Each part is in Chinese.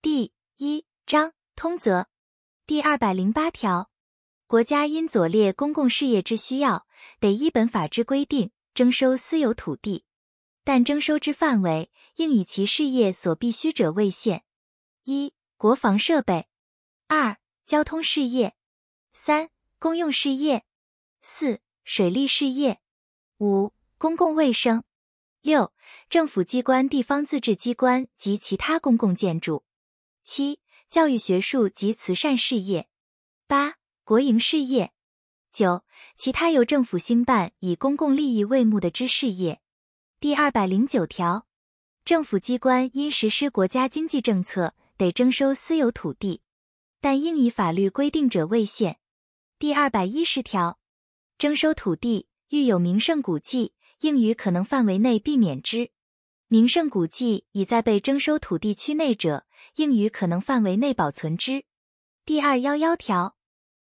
第一章通则。第二百零八条，国家因左列公共事业之需要，得依本法之规定征收私有土地，但征收之范围应以其事业所必须者为限：一、国防设备；二、交通事业；三、公用事业；四、水利事业；五、公共卫生；六、政府机关、地方自治机关及其他公共建筑。七、教育学术及慈善事业；八、国营事业；九、其他由政府兴办以公共利益为目的之事业。第二百零九条，政府机关因实施国家经济政策，得征收私有土地，但应以法律规定者为限。第二百一十条，征收土地遇有名胜古迹，应于可能范围内避免之。名胜古迹已在被征收土地区内者，应于可能范围内保存之。第二幺幺条，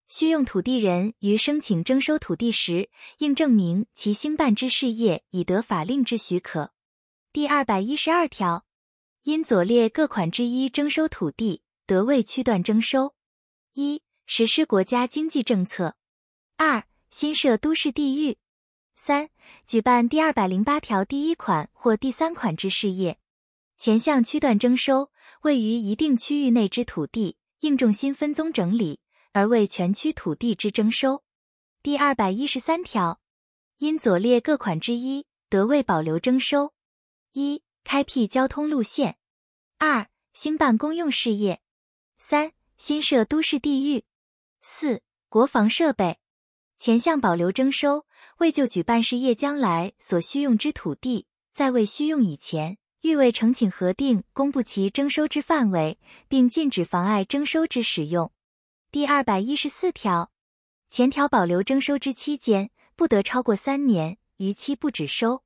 需用土地人于申请征收土地时，应证明其兴办之事业已得法令之许可。第二百一十二条，因左列各款之一征收土地，得为区段征收：一、实施国家经济政策；二、新设都市地域。三、举办第二百零八条第一款或第三款之事业，前项区段征收，位于一定区域内之土地，应重新分宗整理，而为全区土地之征收。第二百一十三条，因左列各款之一，得为保留征收：一、开辟交通路线；二、兴办公用事业；三、新设都市地域；四、国防设备。前项保留征收，为就举办事业将来所需用之土地，在未需用以前，欲为呈请核定公布其征收之范围，并禁止妨碍征收之使用。第二百一十四条，前条保留征收之期间，不得超过三年，逾期不止收，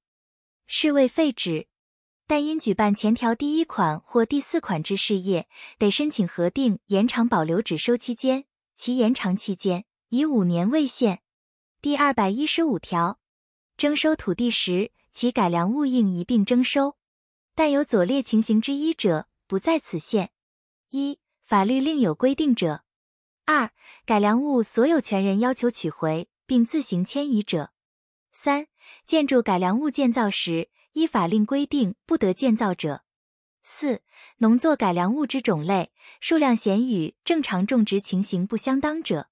是为废止。但因举办前条第一款或第四款之事业，得申请核定延长保留止收期间，其延长期间以五年为限。第二百一十五条，征收土地时，其改良物应一并征收，但有左列情形之一者，不在此限：一、法律另有规定者；二、改良物所有权人要求取回并自行迁移者；三、建筑改良物建造时，依法令规定不得建造者；四、农作改良物之种类、数量显与正常种植情形不相当者。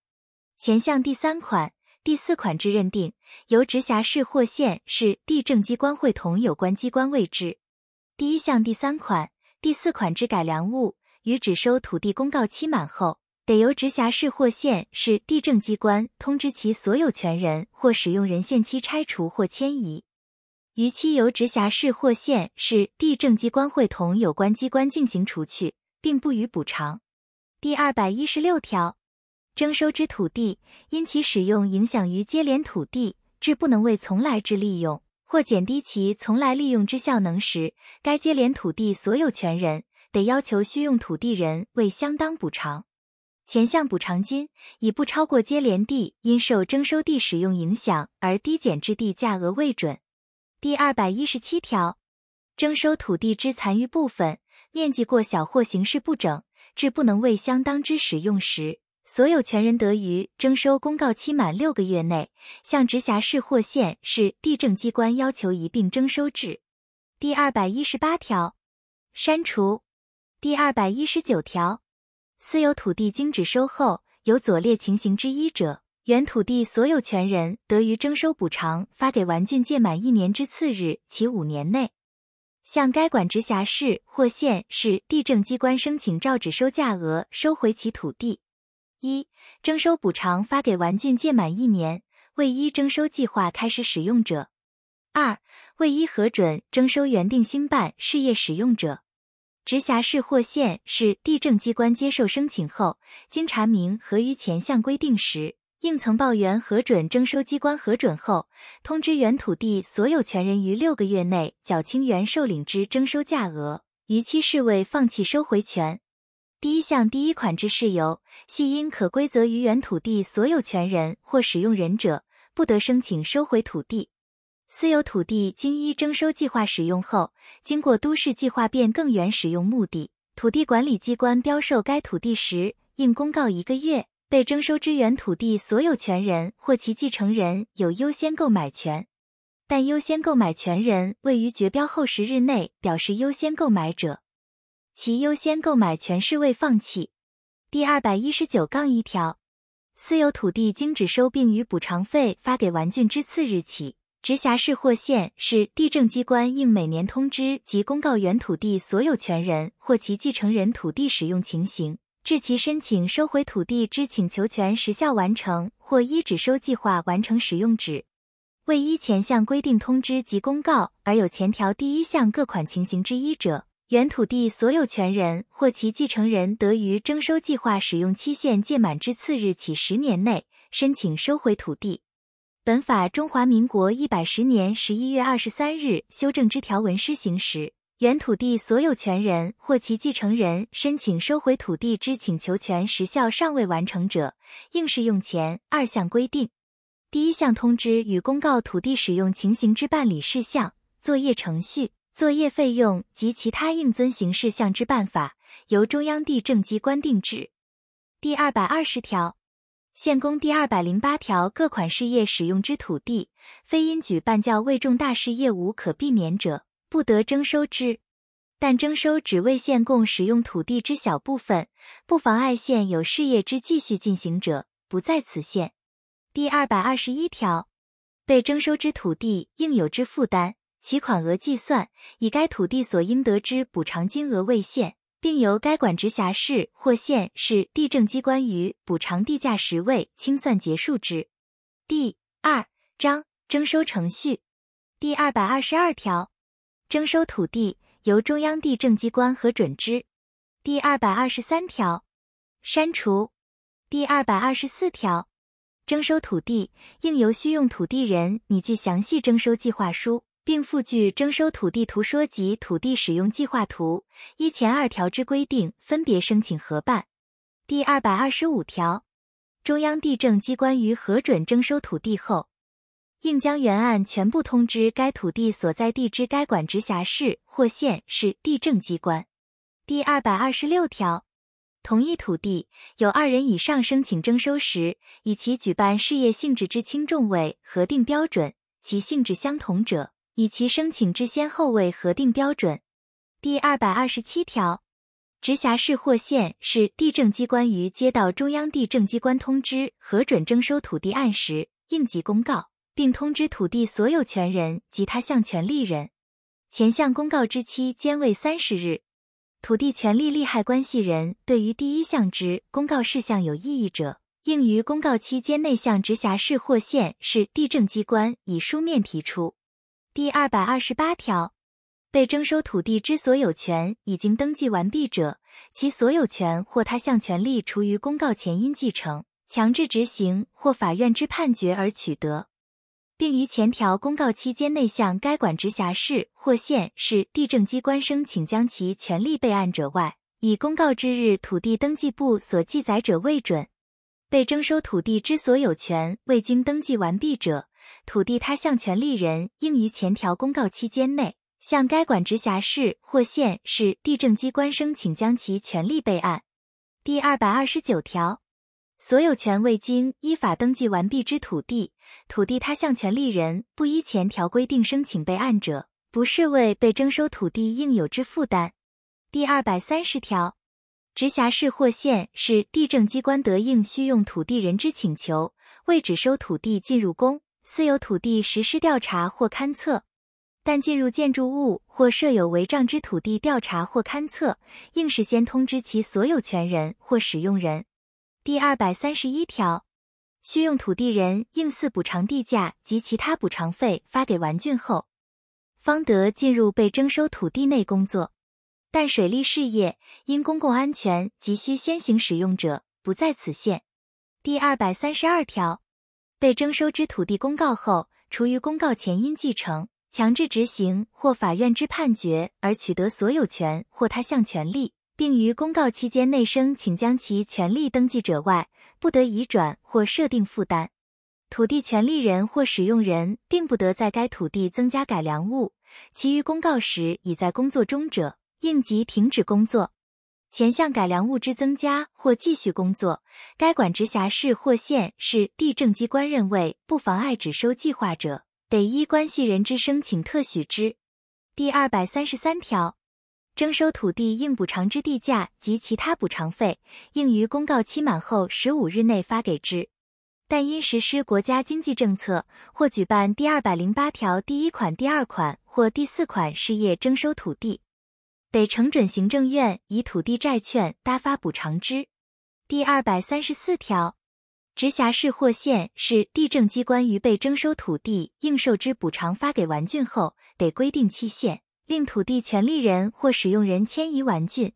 前项第三款。第四款之认定，由直辖市或县市地政机关会同有关机关为之。第一项第三款、第四款之改良物，于只收土地公告期满后，得由直辖市或县市地政机关通知其所有权人或使用人限期拆除或迁移。逾期由直辖市或县市地政机关会同有关机关进行除去，并不予补偿。第二百一十六条。征收之土地，因其使用影响于接连土地，致不能为从来之利用，或减低其从来利用之效能时，该接连土地所有权人得要求需用土地人为相当补偿。前项补偿金，以不超过接连地因受征收地使用影响而低减之地价额为准。第二百一十七条，征收土地之残余部分，面积过小或形式不整，致不能为相当之使用时。所有权人得于征收公告期满六个月内，向直辖市或县市地政机关要求一并征收至。第二百一十八条，删除。第二百一十九条，私有土地经只收后有左列情形之一者，原土地所有权人得于征收补偿发给完竣届满一年之次日起五年内，向该管直辖市或县市地政机关申请照只收价额收回其土地。一、征收补偿发给完竣届满一年未依征收计划开始使用者；二、未依核准征收原定兴办事业使用者。直辖市或县市地政机关接受申请后，经查明合于前项规定时，应曾报原核准征收机关核准后，通知原土地所有权人于六个月内缴清原受领之征收价额，逾期视为放弃收回权。第一项第一款之事由，系因可归责于原土地所有权人或使用人者，不得申请收回土地。私有土地经依征收计划使用后，经过都市计划变更原使用目的，土地管理机关标售该土地时，应公告一个月，被征收之原土地所有权人或其继承人有优先购买权。但优先购买权人未于绝标后十日内表示优先购买者，其优先购买权是未放弃。第二百一十九杠一条，私有土地经只收并于补偿费发给完竣之次日起，直辖市或县市地政机关应每年通知及公告原土地所有权人或其继承人土地使用情形，至其申请收回土地之请求权时效完成或依只收计划完成使用止。未依前项规定通知及公告而有前条第一项各款情形之一者，原土地所有权人或其继承人得于征收计划使用期限届满之次日起十年内申请收回土地。本法中华民国一百十年十一月二十三日修正之条文施行时，原土地所有权人或其继承人申请收回土地之请求权时效尚未完成者，应适用前二项规定。第一项通知与公告土地使用情形之办理事项、作业程序、作业费用及其他应遵行事项之办法，由中央地政机关定制。第二百二十条，县公第二百零八条各款事业使用之土地，非因举办较未重大事业无可避免者，不得征收之。但征收只为县共使用土地之小部分，不妨碍县有事业之继续进行者，不在此限。第二百二十一条，被征收之土地应有之负担，其款额计算，以该土地所应得之补偿金额为限，并由该管直辖市或县市地政机关于补偿地价时位清算结束之。第二章征收程序。第二百二十二条，征收土地由中央地政机关核准之。第二百二十三条，删除。第二百二十四条。征收土地应由需用土地人拟具详细征收计划书，并附具征收土地图说及土地使用计划图，依前二条之规定分别申请核办。第二百二十五条，中央地政机关于核准征收土地后，应将原案全部通知该土地所在地之该管直辖市或县市地政机关。第二百二十六条。同一土地有二人以上申请征收时，以其举办事业性质之轻重为核定标准；其性质相同者，以其申请之先后为核定标准。第二百二十七条，直辖市或县市地政机关于接到中央地政机关通知核准征收土地案时，应即公告，并通知土地所有权人及他项权利人。前项公告之期间为三十日。土地权利利害关系人对于第一项之公告事项有异议者，应于公告期间内向直辖市或县市地政机关以书面提出。第二百二十八条，被征收土地之所有权已经登记完毕者，其所有权或他项权利除于公告前因继承、强制执行或法院之判决而取得。并于前条公告期间内向该管直辖市或县市地政机关申请将其权利备案者外，以公告之日土地登记簿所记载者为准。被征收土地之所有权未经登记完毕者，土地他项权利人应于前条公告期间内向该管直辖市或县市地政机关申请将其权利备案。第二百二十九条。所有权未经依法登记完毕之土地，土地他项权利人不依前条规定申请备案者，不视为被征收土地应有之负担。第二百三十条，直辖市或县市地政机关得应需用土地人之请求，为只收土地进入公私有土地实施调查或勘测，但进入建筑物或设有违章之土地调查或勘测，应事先通知其所有权人或使用人。第二百三十一条，需用土地人应似补偿地价及其他补偿费发给完竣后，方得进入被征收土地内工作。但水利事业因公共安全急需先行使用者，不在此限。第二百三十二条，被征收之土地公告后，除于公告前因继承、强制执行或法院之判决而取得所有权或他项权利。并于公告期间内申请将其权利登记者外，不得移转或设定负担。土地权利人或使用人并不得在该土地增加改良物。其余公告时已在工作中者，应即停止工作。前项改良物之增加或继续工作，该管直辖市或县市地政机关认为不妨碍只收计划者，得依关系人之申请特许之。第二百三十三条，征收土地应补偿之地价及其他补偿费，应于公告期满后十五日内发给之。但因实施国家经济政策或举办第二百零八条第一款、第二款或第四款事业征收土地，得呈准行政院以土地债券搭发补偿之。第二百三十四条，直辖市或县市地政机关于被征收土地应受之补偿发给完竣后，得规定期限，令土地权利人或使用人迁移完竣。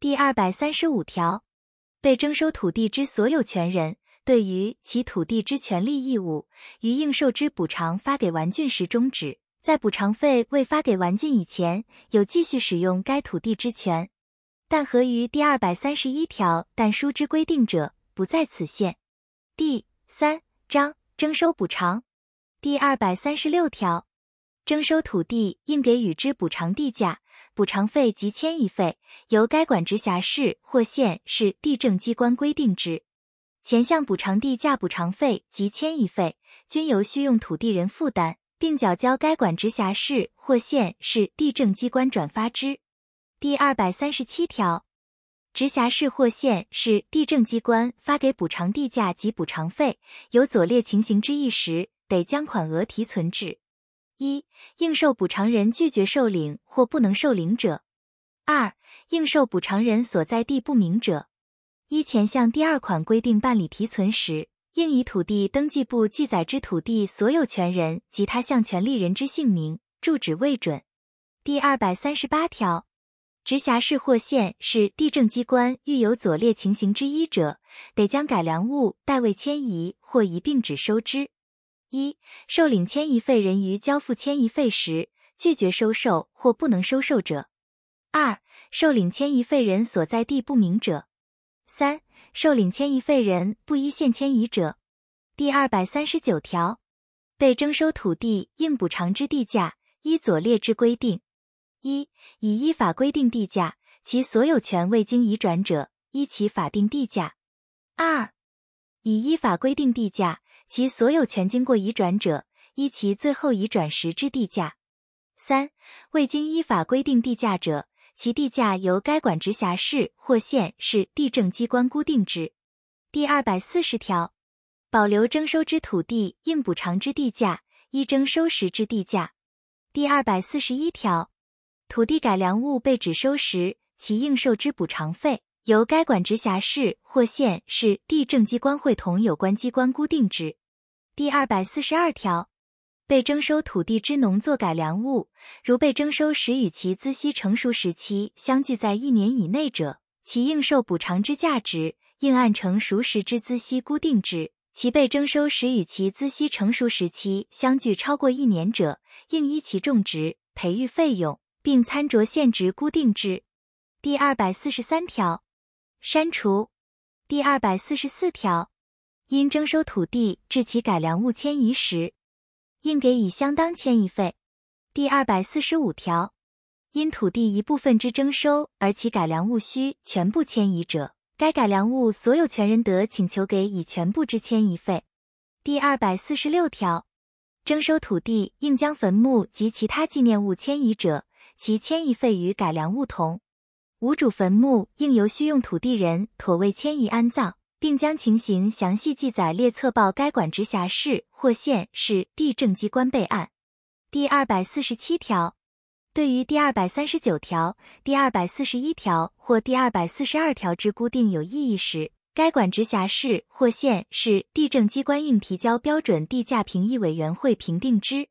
第二百三十五条，被征收土地之所有权人。对于其土地之权利义务，于应受之补偿发给完竣时终止，在补偿费未发给完竣以前，有继续使用该土地之权。但合于第二百三十一条但书之规定者，不在此限。第三章征收补偿第二百三十六条，征收土地应给予之补偿地价、补偿费及迁移费，由该管直辖市或县市地政机关规定之。前项补偿地价、补偿费及迁移费，均由需用土地人负担，并缴交该管直辖市或县市地政机关转发之。第二百三十七条，直辖市或县市地政机关发给补偿地价及补偿费，有左列情形之一时，得将款额提存至：一、应受补偿人拒绝受领或不能受领者；二、应受补偿人所在地不明者。依前项第二款规定办理提存时，应以土地登记簿记载之土地所有权人及他项权利人之姓名、住址为准。第二百三十八条，直辖市或县市地政机关遇有左列情形之一者，得将改良物代位迁移或一并只收之：一、受领迁移费人于交付迁移费时拒绝收受或不能收受者；二、受领迁移费人所在地不明者。三、受领迁移费人不依现迁移者。第二百三十九条，被征收土地应补偿之地价，依左列之规定：一、已依法规定地价，其所有权未经移转者，依其法定地价；二、已依法规定地价，其所有权经过移转者，依其最后移转时之地价；三、未经依法规定地价者。其地价由该管直辖市或县市地政机关估定之。第二百四十条，保留征收之土地应补偿之地价，依征收时之地价。第二百四十一条，土地改良物被只收时，其应受之补偿费，由该管直辖市或县市地政机关会同有关机关估定之。第二百四十二条。被征收土地之农作改良物，如被征收时与其孳息成熟时期相距在一年以内者，其应受补偿之价值应按成熟时之孳息固定之；其被征收时与其孳息成熟时期相距超过一年者，应依其种植、培育费用，并参酌现值固定之。第二百四十三条，删除。第二百四十四条，因征收土地致其改良物迁移时。应给以相当迁移费。第二百四十五条，因土地一部分之征收而其改良物需全部迁移者，该改良物所有权人得请求给以全部之迁移费。第二百四十六条，征收土地应将坟墓及其他纪念物迁移者，其迁移费与改良物同。无主坟墓应由需用土地人妥为迁移安葬。并将情形详细记载列册报该管直辖市或县市地政机关备案。第二百四十七条，对于第二百三十九条、第二百四十一条或第二百四十二条之固定有异议时，该管直辖市或县市地政机关应提交标准地价评议委员会评定之。